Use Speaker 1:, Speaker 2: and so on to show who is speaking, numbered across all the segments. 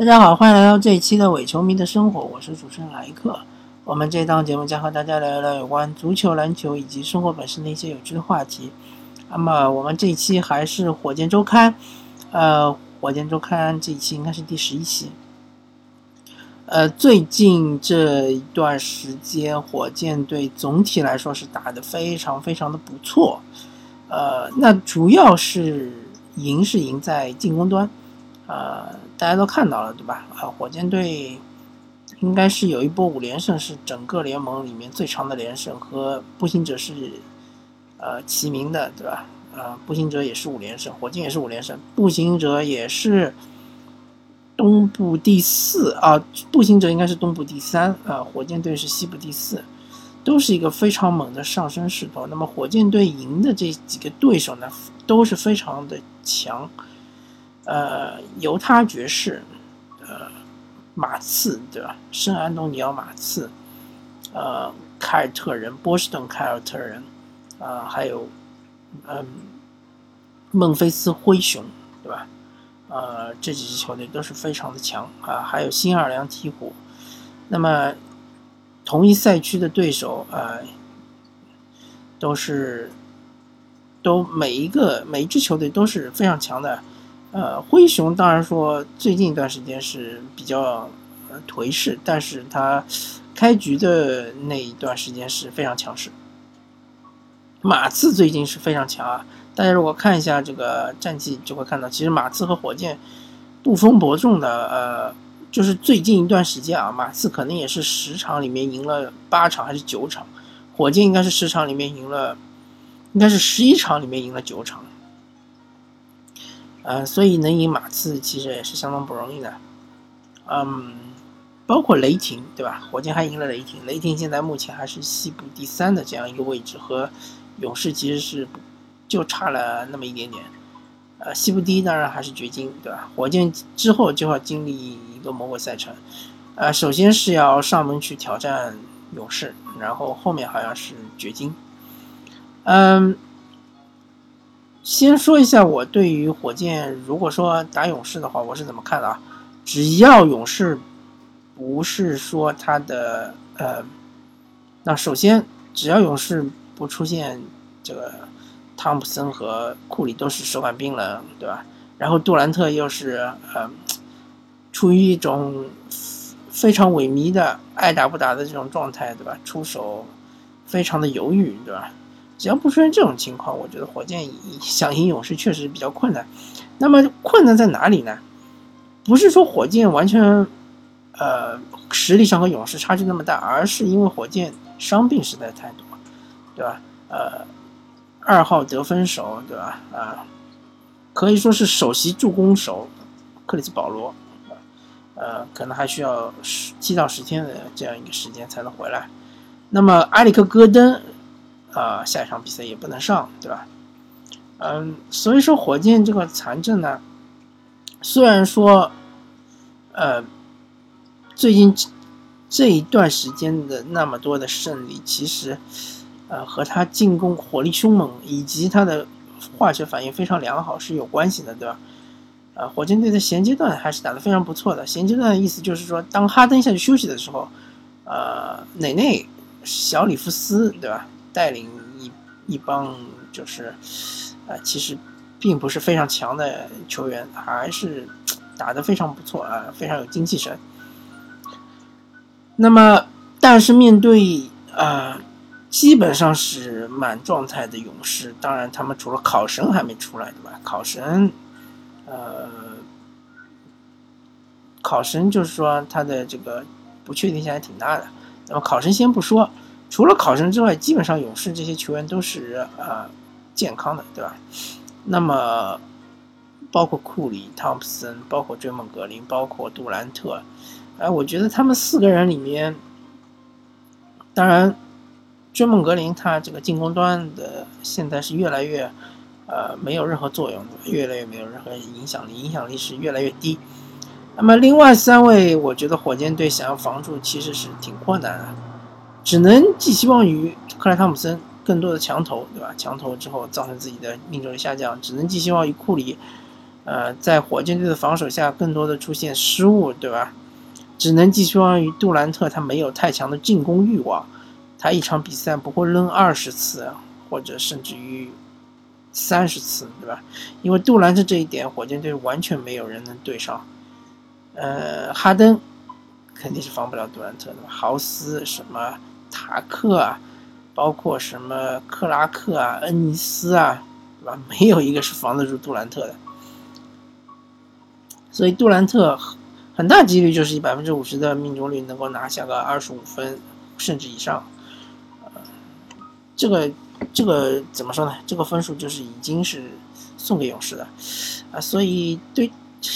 Speaker 1: 大家好，欢迎来到这一期的伪球迷的生活，我是主持人莱克。我们这档节目将和大家聊一聊有关足球、篮球以及生活本身的一些有趣的话题。那么我们这一期还是火箭周刊，呃，火箭周刊这一期应该是第十一期。呃，最近这一段时间，火箭队总体来说是打得非常非常的不错。呃，那主要是赢是赢在进攻端。呃，大家都看到了，对吧？啊，火箭队应该是有一波五连胜，是整个联盟里面最长的连胜，和步行者是呃齐名的，对吧？呃，步行者也是五连胜，火箭也是五连胜，步行者也是东部第四啊，步行者应该是东部第三啊，火箭队是西部第四，都是一个非常猛的上升势头。那么火箭队赢的这几个对手呢，都是非常的强。呃，犹他爵士，呃，马刺对吧？圣安东尼奥马刺，呃，凯尔特人，波士顿凯尔特人，啊，还有，嗯，孟菲斯灰熊对吧？呃，这几支球队都是非常的强啊，还有新奥尔良鹈鹕。那么，同一赛区的对手啊，都是，都每一个每一支球队都是非常强的。呃，灰熊当然说最近一段时间是比较颓势，但是他开局的那一段时间是非常强势。马刺最近是非常强啊，大家如果看一下这个战绩，就会看到其实马刺和火箭不分伯仲的。呃，就是最近一段时间啊，马刺可能也是十场里面赢了八场还是九场，火箭应该是十场里面赢了，应该是十一场里面赢了九场。呃，所以能赢马刺其实也是相当不容易的，嗯，包括雷霆，对吧？火箭还赢了雷霆，雷霆现在目前还是西部第三的这样一个位置，和勇士其实是就差了那么一点点。呃，西部第一当然还是掘金，对吧？火箭之后就要经历一个魔鬼赛程，呃，首先是要上门去挑战勇士，然后后面好像是掘金，嗯。先说一下我对于火箭，如果说打勇士的话，我是怎么看的啊？只要勇士不是说他的呃，那首先只要勇士不出现这个汤普森和库里都是手感冰冷，对吧？然后杜兰特又是呃，处于一种非常萎靡的爱打不打的这种状态，对吧？出手非常的犹豫，对吧？只要不出现这种情况，我觉得火箭想赢勇士确实比较困难。那么困难在哪里呢？不是说火箭完全，呃，实力上和勇士差距那么大，而是因为火箭伤病实在太多，对吧？呃，二号得分手，对吧？啊，可以说是首席助攻手克里斯保罗，呃，可能还需要十七到十天的这样一个时间才能回来。那么埃里克戈登。啊，下一场比赛也不能上，对吧？嗯，所以说火箭这个残阵呢，虽然说，呃，最近这一段时间的那么多的胜利，其实，呃，和他进攻火力凶猛以及他的化学反应非常良好是有关系的，对吧？呃，火箭队的衔接段还是打得非常不错的。衔接段的意思就是说，当哈登下去休息的时候，呃，内内、小里弗斯，对吧？带领一一帮就是，呃，其实并不是非常强的球员，还是打得非常不错啊，非常有精气神。那么，但是面对啊，基本上是满状态的勇士，当然他们除了考神还没出来，对吧？考神，呃，考神就是说他的这个不确定性还挺大的。那么考神先不说。除了考生之外，基本上勇士这些球员都是啊健康的，对吧？那么包括库里、汤普森，包括追梦格林，包括杜兰特，哎，我觉得他们四个人里面，当然追梦格林他这个进攻端的现在是越来越呃没有任何作用，越来越没有任何影响力，影响力是越来越低。那么另外三位，我觉得火箭队想要防住其实是挺困难的。只能寄希望于克莱汤普森更多的强投，对吧？强投之后造成自己的命中率下降，只能寄希望于库里，呃，在火箭队的防守下，更多的出现失误，对吧？只能寄希望于杜兰特，他没有太强的进攻欲望，他一场比赛不会扔二十次，或者甚至于三十次，对吧？因为杜兰特这一点，火箭队完全没有人能对上。呃，哈登肯定是防不了杜兰特的，豪斯什么塔克啊，包括什么克拉克啊、恩尼斯啊，对吧？没有一个是防得住杜兰特的。所以杜兰特很大几率就是以百分之五十的命中率能够拿下个二十五分甚至以上，呃，这个这个怎么说呢？这个分数就是已经是送给勇士的，啊，所以对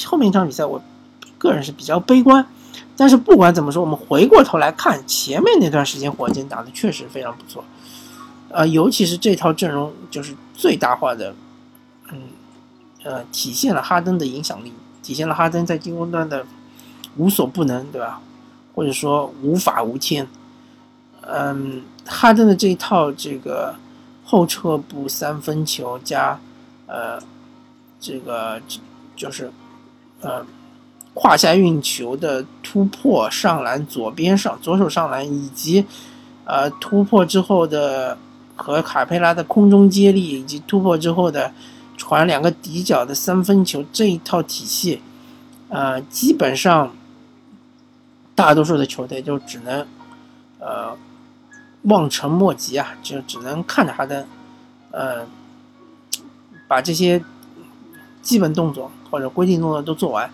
Speaker 1: 后面一场比赛，我个人是比较悲观。但是不管怎么说，我们回过头来看前面那段时间，火箭打的确实非常不错，呃，尤其是这套阵容就是最大化的，嗯，呃，体现了哈登的影响力。体现了哈登在进攻端的无所不能，对吧？或者说无法无天。嗯，哈登的这一套这个后撤步三分球加呃这个就是呃胯下运球的突破上篮左边上左手上篮以及呃突破之后的和卡佩拉的空中接力以及突破之后的。传两个底角的三分球这一套体系，呃，基本上大多数的球队就只能呃望尘莫及啊，就只能看着哈登，呃，把这些基本动作或者规定动作都做完。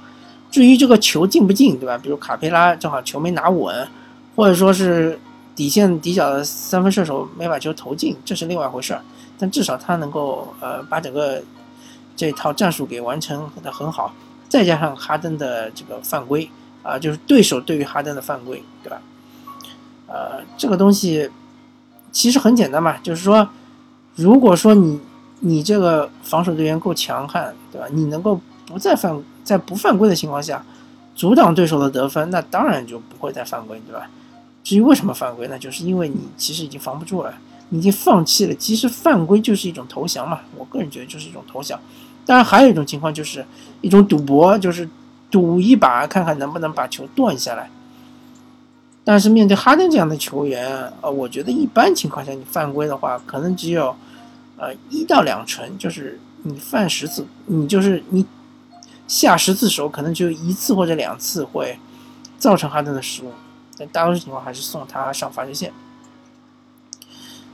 Speaker 1: 至于这个球进不进，对吧？比如卡佩拉正好球没拿稳，或者说是底线底角的三分射手没把球投进，这是另外一回事儿。但至少他能够呃把整个这套战术给完成的很好，再加上哈登的这个犯规啊，就是对手对于哈登的犯规，对吧？呃，这个东西其实很简单嘛，就是说，如果说你你这个防守队员够强悍，对吧？你能够不再犯在不犯规的情况下阻挡对手的得分，那当然就不会再犯规，对吧？至于为什么犯规，那就是因为你其实已经防不住了。你已经放弃了，其实犯规就是一种投降嘛。我个人觉得就是一种投降。当然，还有一种情况就是一种赌博，就是赌一把，看看能不能把球断下来。但是面对哈登这样的球员，呃，我觉得一般情况下你犯规的话，可能只有呃一到两成，就是你犯十次，你就是你下十次手，可能就一次或者两次会造成哈登的失误。但大多数情况还是送他上罚球线。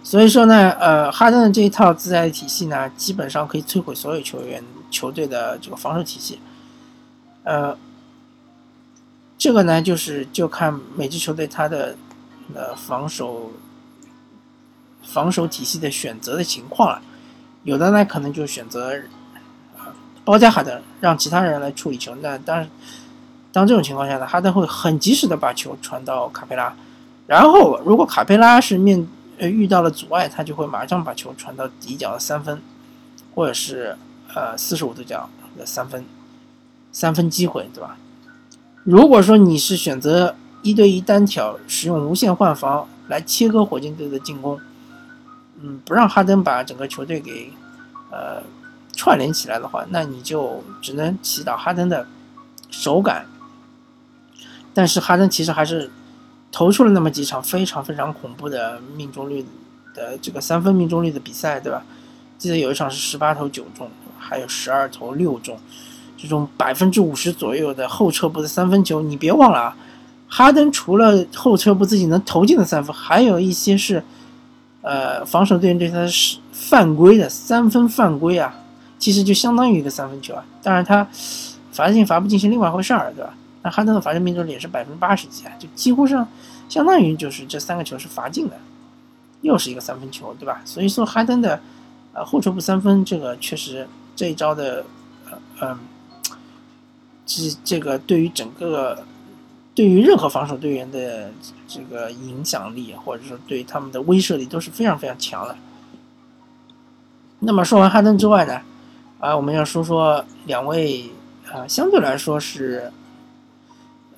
Speaker 1: 所以说呢，呃，哈登的这一套自带体系呢，基本上可以摧毁所有球员、球队的这个防守体系。呃，这个呢，就是就看每支球队他的呃防守防守体系的选择的情况了。有的呢，可能就选择包夹哈登，让其他人来处理球。那当，当这种情况下呢，哈登会很及时的把球传到卡佩拉，然后如果卡佩拉是面。呃，遇到了阻碍，他就会马上把球传到底角的三分，或者是呃四十五度角的三分，三分机会，对吧？如果说你是选择一对一单挑，使用无限换防来切割火箭队的进攻，嗯，不让哈登把整个球队给呃串联起来的话，那你就只能祈祷哈登的手感。但是哈登其实还是。投出了那么几场非常非常恐怖的命中率的这个三分命中率的比赛，对吧？记得有一场是十八投九中，还有十二投六中，这种百分之五十左右的后撤步的三分球，你别忘了啊，哈登除了后撤步自己能投进的三分，还有一些是，呃，防守队员对他是犯规的三分犯规啊，其实就相当于一个三分球啊。当然他罚进罚不进是另外一回事儿，对吧？那哈登的罚球命中率也是百分之八十几啊，就几乎上相当于就是这三个球是罚进的，又是一个三分球，对吧？所以说哈登的呃后撤步三分这个确实这一招的呃嗯，这这个对于整个对于任何防守队员的这个影响力或者说对他们的威慑力都是非常非常强的。那么说完哈登之外呢，啊我们要说说两位啊相对来说是。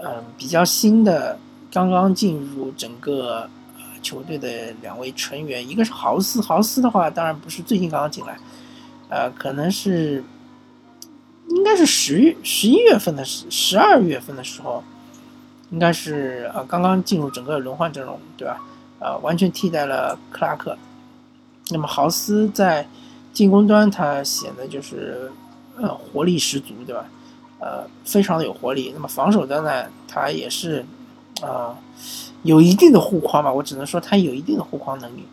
Speaker 1: 嗯，比较新的，刚刚进入整个呃球队的两位成员，一个是豪斯，豪斯的话当然不是最近刚刚进来，呃，可能是应该是十月十一月份的十十二月份的时候，应该是呃刚刚进入整个轮换阵容，对吧？呃，完全替代了克拉克。那么豪斯在进攻端他显得就是呃活力十足，对吧？呃，非常的有活力。那么防守端呢，他也是啊有一定的护框吧，我只能说他有一定的护框能力。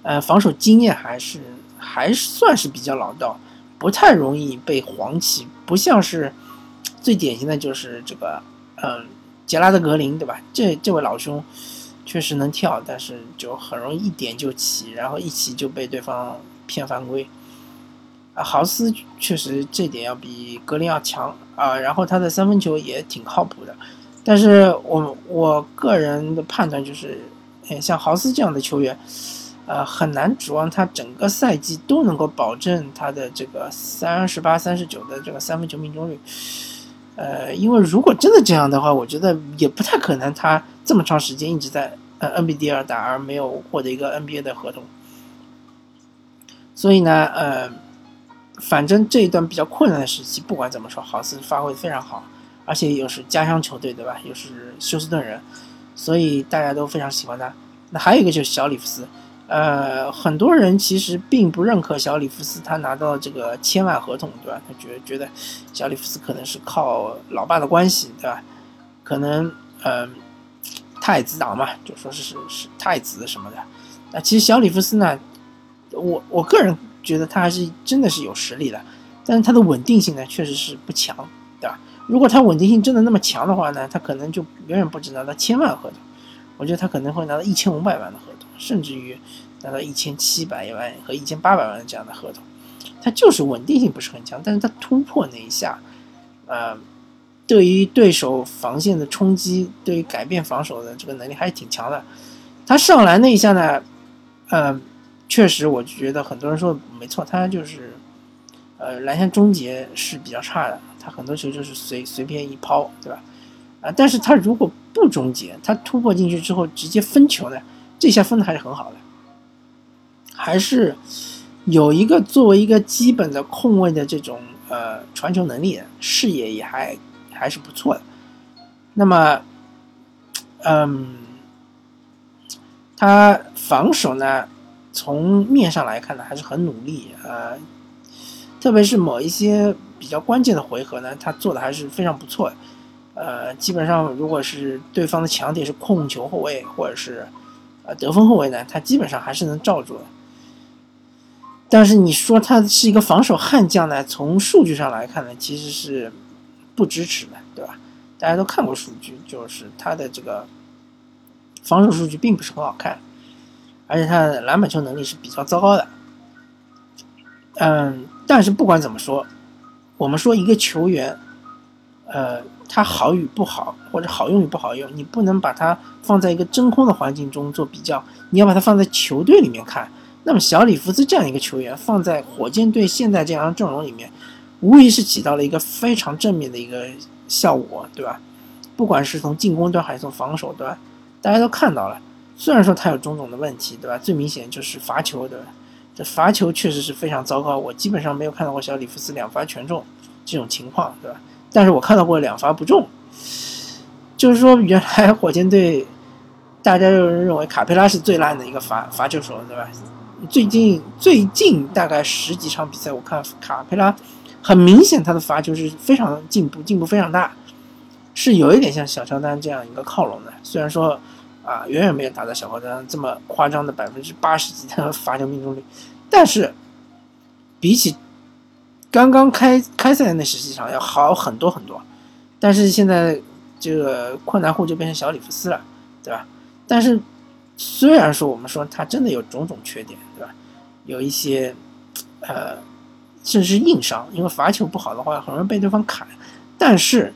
Speaker 1: 呃，防守经验还是还算是比较老道。不太容易被黄旗，不像是最典型的就是这个，嗯，杰拉德格林，对吧？这这位老兄确实能跳，但是就很容易一点就起，然后一起就被对方骗犯规。啊，豪斯确实这点要比格林要强啊，然后他的三分球也挺靠谱的，但是我我个人的判断就是，像豪斯这样的球员。呃，很难指望他整个赛季都能够保证他的这个三十八、三十九的这个三分球命中率。呃，因为如果真的这样的话，我觉得也不太可能他这么长时间一直在呃 NBD 打而没有获得一个 NBA 的合同。所以呢，呃，反正这一段比较困难的时期，不管怎么说，豪斯发挥非常好，而且又是家乡球队，对吧？又是休斯顿人，所以大家都非常喜欢他。那还有一个就是小里弗斯。呃，很多人其实并不认可小里弗斯他拿到这个千万合同，对吧？他觉觉得小里弗斯可能是靠老爸的关系，对吧？可能呃太子党嘛，就说是是是太子什么的。那其实小里弗斯呢，我我个人觉得他还是真的是有实力的，但是他的稳定性呢确实是不强，对吧？如果他稳定性真的那么强的话呢，他可能就远远不止拿到千万合同，我觉得他可能会拿到一千五百万的合同。甚至于拿到一千七百万和一千八百万这样的合同，他就是稳定性不是很强，但是他突破那一下，呃，对于对手防线的冲击，对于改变防守的这个能力还是挺强的。他上篮那一下呢，呃，确实我觉得很多人说没错，他就是呃篮下终结是比较差的，他很多球就是随随便一抛，对吧？啊，但是他如果不终结，他突破进去之后直接分球呢？这下分的还是很好的，还是有一个作为一个基本的控卫的这种呃传球能力，视野也还还是不错的。那么，嗯，他防守呢，从面上来看呢，还是很努力呃，特别是某一些比较关键的回合呢，他做的还是非常不错的。呃，基本上如果是对方的强点是控球后卫或者是呃。得分后卫呢，他基本上还是能罩住的。但是你说他是一个防守悍将呢？从数据上来看呢，其实是不支持的，对吧？大家都看过数据，就是他的这个防守数据并不是很好看，而且他的篮板球能力是比较糟糕的。嗯，但是不管怎么说，我们说一个球员，呃。它好与不好，或者好用与不好用，你不能把它放在一个真空的环境中做比较，你要把它放在球队里面看。那么小里弗斯这样一个球员放在火箭队现在这样的阵容里面，无疑是起到了一个非常正面的一个效果，对吧？不管是从进攻端还是从防守端，大家都看到了。虽然说他有种种的问题，对吧？最明显就是罚球，对吧？这罚球确实是非常糟糕，我基本上没有看到过小里弗斯两罚全中这种情况，对吧？但是我看到过两罚不中，就是说原来火箭队大家就认为卡佩拉是最烂的一个罚罚球手，对吧？最近最近大概十几场比赛，我看卡佩拉很明显他的罚球是非常进步，进步非常大，是有一点像小乔丹这样一个靠拢的。虽然说啊，远远没有达到小乔丹这么夸张的百分之八十几的罚球命中率，但是比起。刚刚开开赛的那十几场要好很多很多，但是现在这个困难户就变成小里弗斯了，对吧？但是虽然说我们说他真的有种种缺点，对吧？有一些呃，甚至是硬伤，因为罚球不好的话很容易被对方砍。但是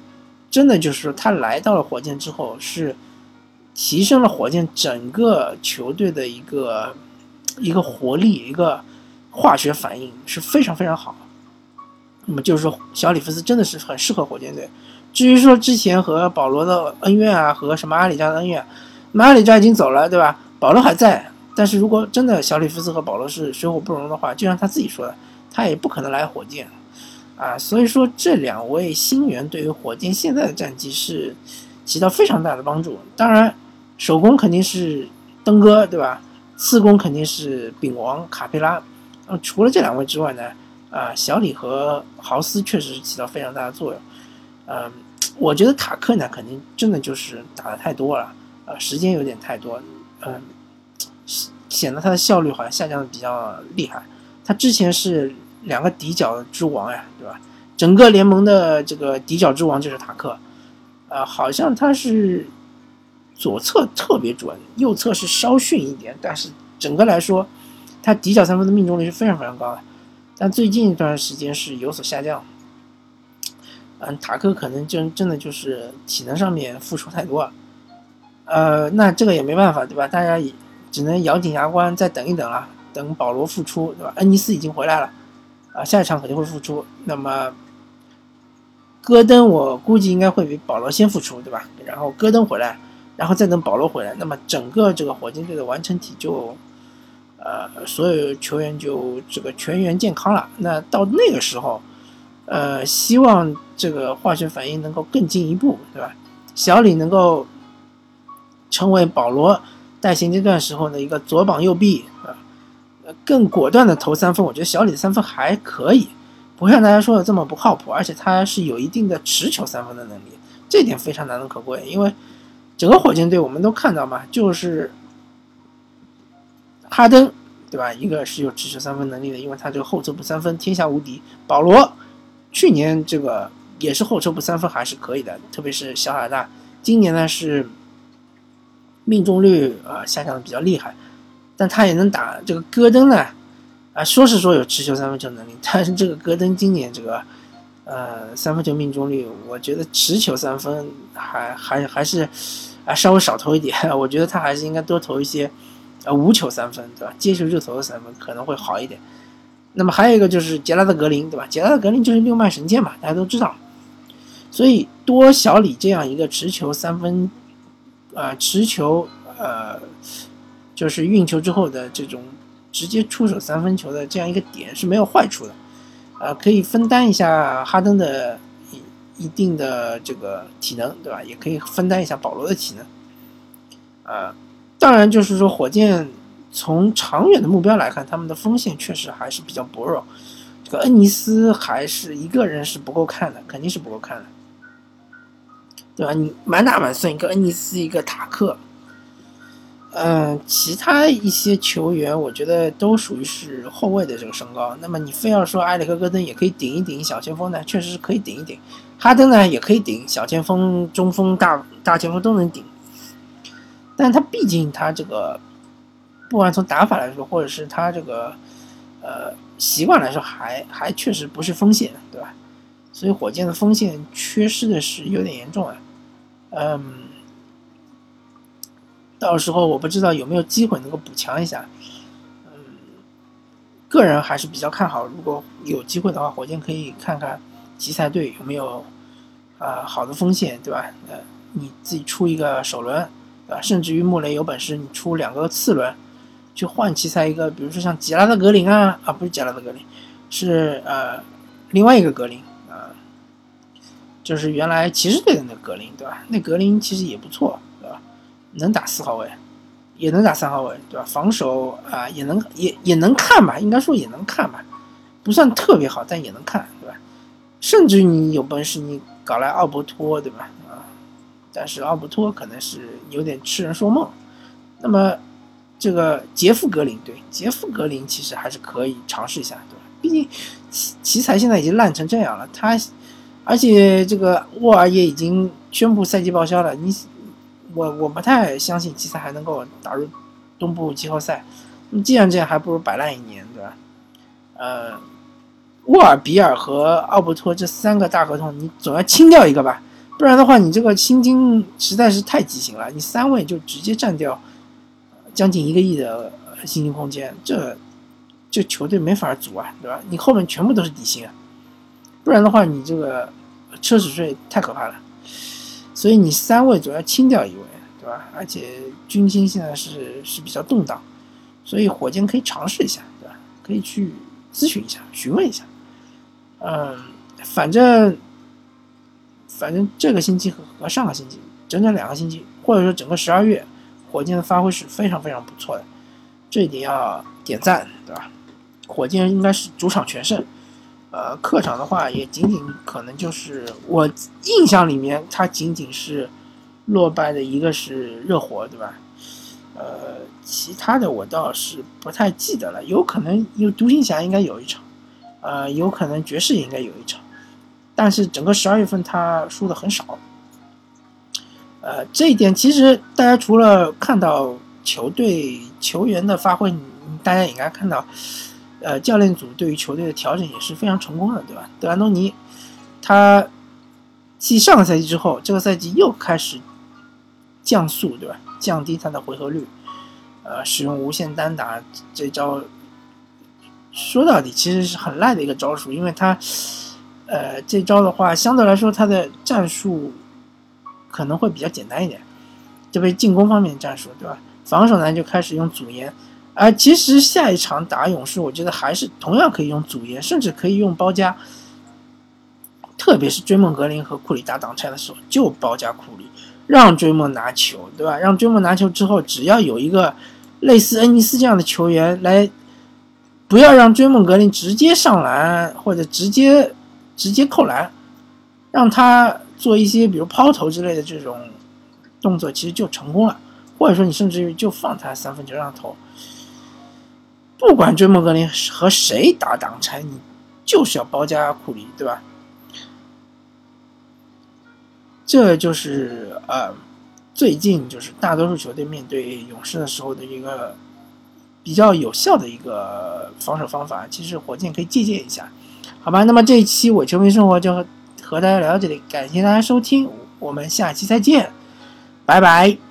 Speaker 1: 真的就是说他来到了火箭之后，是提升了火箭整个球队的一个一个活力，一个化学反应是非常非常好。那么就是说，小里弗斯真的是很适合火箭队。至于说之前和保罗的恩怨啊，和什么阿里扎的恩怨，那阿里扎已经走了，对吧？保罗还在。但是如果真的小里弗斯和保罗是水火不容的话，就像他自己说的，他也不可能来火箭。啊，所以说这两位新援对于火箭现在的战绩是起到非常大的帮助。当然，首攻肯定是登哥，对吧？次攻肯定是丙王卡佩拉。嗯，除了这两位之外呢，啊，小李和豪斯确实是起到非常大的作用。嗯，我觉得塔克呢，肯定真的就是打的太多了，呃，时间有点太多，嗯，显得他的效率好像下降的比较厉害。他之前是两个底角之王呀，对吧？整个联盟的这个底角之王就是塔克，啊，好像他是左侧特别准，右侧是稍逊一点，但是整个来说，他底角三分的命中率是非常非常高的。但最近一段时间是有所下降，嗯，塔克可能真真的就是体能上面付出太多了，呃，那这个也没办法，对吧？大家也只能咬紧牙关再等一等了。等保罗复出，对吧？恩尼斯已经回来了，啊，下一场肯定会复出。那么，戈登我估计应该会比保罗先复出，对吧？然后戈登回来，然后再等保罗回来，那么整个这个火箭队的完成体就，呃，所有球员就这个全员健康了。那到那个时候，呃，希望这个化学反应能够更进一步，对吧？小李能够成为保罗带薪阶段时候的一个左膀右臂，啊。更果断的投三分，我觉得小李的三分还可以，不像大家说的这么不靠谱，而且他是有一定的持球三分的能力，这点非常难能可贵。因为整个火箭队我们都看到嘛，就是哈登，对吧？一个是有持球三分能力的，因为他这个后撤步三分天下无敌。保罗去年这个也是后撤步三分还是可以的，特别是小海大，今年呢是命中率啊下降的比较厉害。但他也能打这个戈登呢，啊，说是说有持球三分球能力，但是这个戈登今年这个，呃，三分球命中率，我觉得持球三分还还还是啊稍微少投一点，我觉得他还是应该多投一些，呃，无球三分，对吧？接球就投的三分可能会好一点。那么还有一个就是杰拉德格林，对吧？杰拉德格林就是六脉神剑嘛，大家都知道。所以多小李这样一个持球三分，呃，持球，呃。就是运球之后的这种直接出手三分球的这样一个点是没有坏处的，啊，可以分担一下哈登的一一定的这个体能，对吧？也可以分担一下保罗的体能，啊，当然就是说火箭从长远的目标来看，他们的锋线确实还是比较薄弱，这个恩尼斯还是一个人是不够看的，肯定是不够看的，对吧？你满打满算一个恩尼斯，一个塔克。嗯，其他一些球员，我觉得都属于是后卫的这个身高。那么你非要说埃里克·戈登也可以顶一顶小前锋呢，确实是可以顶一顶。哈登呢也可以顶小前锋、中锋、大大前锋都能顶。但他毕竟他这个，不管从打法来说，或者是他这个呃习惯来说，还还确实不是锋线，对吧？所以火箭的锋线缺失的是有点严重啊。嗯。到时候我不知道有没有机会能够补强一下，嗯，个人还是比较看好。如果有机会的话，火箭可以看看奇才队有没有啊好的锋线，对吧？呃，你自己出一个首轮，对吧？甚至于穆雷有本事，你出两个次轮，去换奇才一个，比如说像杰拉德格林啊，啊不是杰拉德格林，是呃另外一个格林啊，就是原来骑士队的那个格林，对吧？那格林其实也不错。对吧能打四号位，也能打三号位，对吧？防守啊，也能也也能看吧，应该说也能看吧，不算特别好，但也能看，对吧？甚至你有本事，你搞来奥伯托，对吧？但是奥布托可能是有点痴人说梦。那么这个杰夫格林，对，杰夫格林其实还是可以尝试一下，对吧？毕竟奇奇才现在已经烂成这样了，他而且这个沃尔也已经宣布赛季报销了，你。我我不太相信奇才还能够打入东部季后赛。那既然这样，还不如摆烂一年，对吧？呃，沃尔比尔和奥布托这三个大合同，你总要清掉一个吧？不然的话，你这个薪金实在是太畸形了。你三位就直接占掉将近一个亿的薪金空间，这这球队没法组啊，对吧？你后面全部都是底薪啊，不然的话，你这个奢侈税太可怕了。所以你三位总要清掉一位，对吧？而且军心现在是是比较动荡，所以火箭可以尝试一下，对吧？可以去咨询一下、询问一下。嗯，反正反正这个星期和和上个星期整整两个星期，或者说整个十二月，火箭的发挥是非常非常不错的，这一点要点赞，对吧？火箭应该是主场全胜，呃，客场的话也仅仅可能就是我印象里面，它仅仅是落败的一个是热火，对吧？呃，其他的我倒是不太记得了，有可能有独行侠应该有一场，呃，有可能爵士也应该有一场，但是整个十二月份他输的很少，呃，这一点其实大家除了看到球队球员的发挥，大家也应该看到，呃，教练组对于球队的调整也是非常成功的，对吧？德安东尼他继上个赛季之后，这个赛季又开始降速，对吧？降低他的回合率，呃，使用无限单打这招，说到底其实是很赖的一个招数，因为他，呃，这招的话相对来说他的战术可能会比较简单一点，特别进攻方面的战术，对吧？防守呢就开始用组延，而其实下一场打勇士，我觉得还是同样可以用组延，甚至可以用包夹，特别是追梦格林和库里打挡拆的时候，就包夹库里。让追梦拿球，对吧？让追梦拿球之后，只要有一个类似恩尼斯这样的球员来，不要让追梦格林直接上篮或者直接直接扣篮，让他做一些比如抛投之类的这种动作，其实就成功了。或者说，你甚至于就放他三分球让他投，不管追梦格林和谁打挡拆，你就是要包夹库里，对吧？这就是呃，最近就是大多数球队面对勇士的时候的一个比较有效的一个防守方法。其实火箭可以借鉴一下，好吧？那么这一期我球迷生活就和大家聊到这里，感谢大家收听，我们下期再见，拜拜。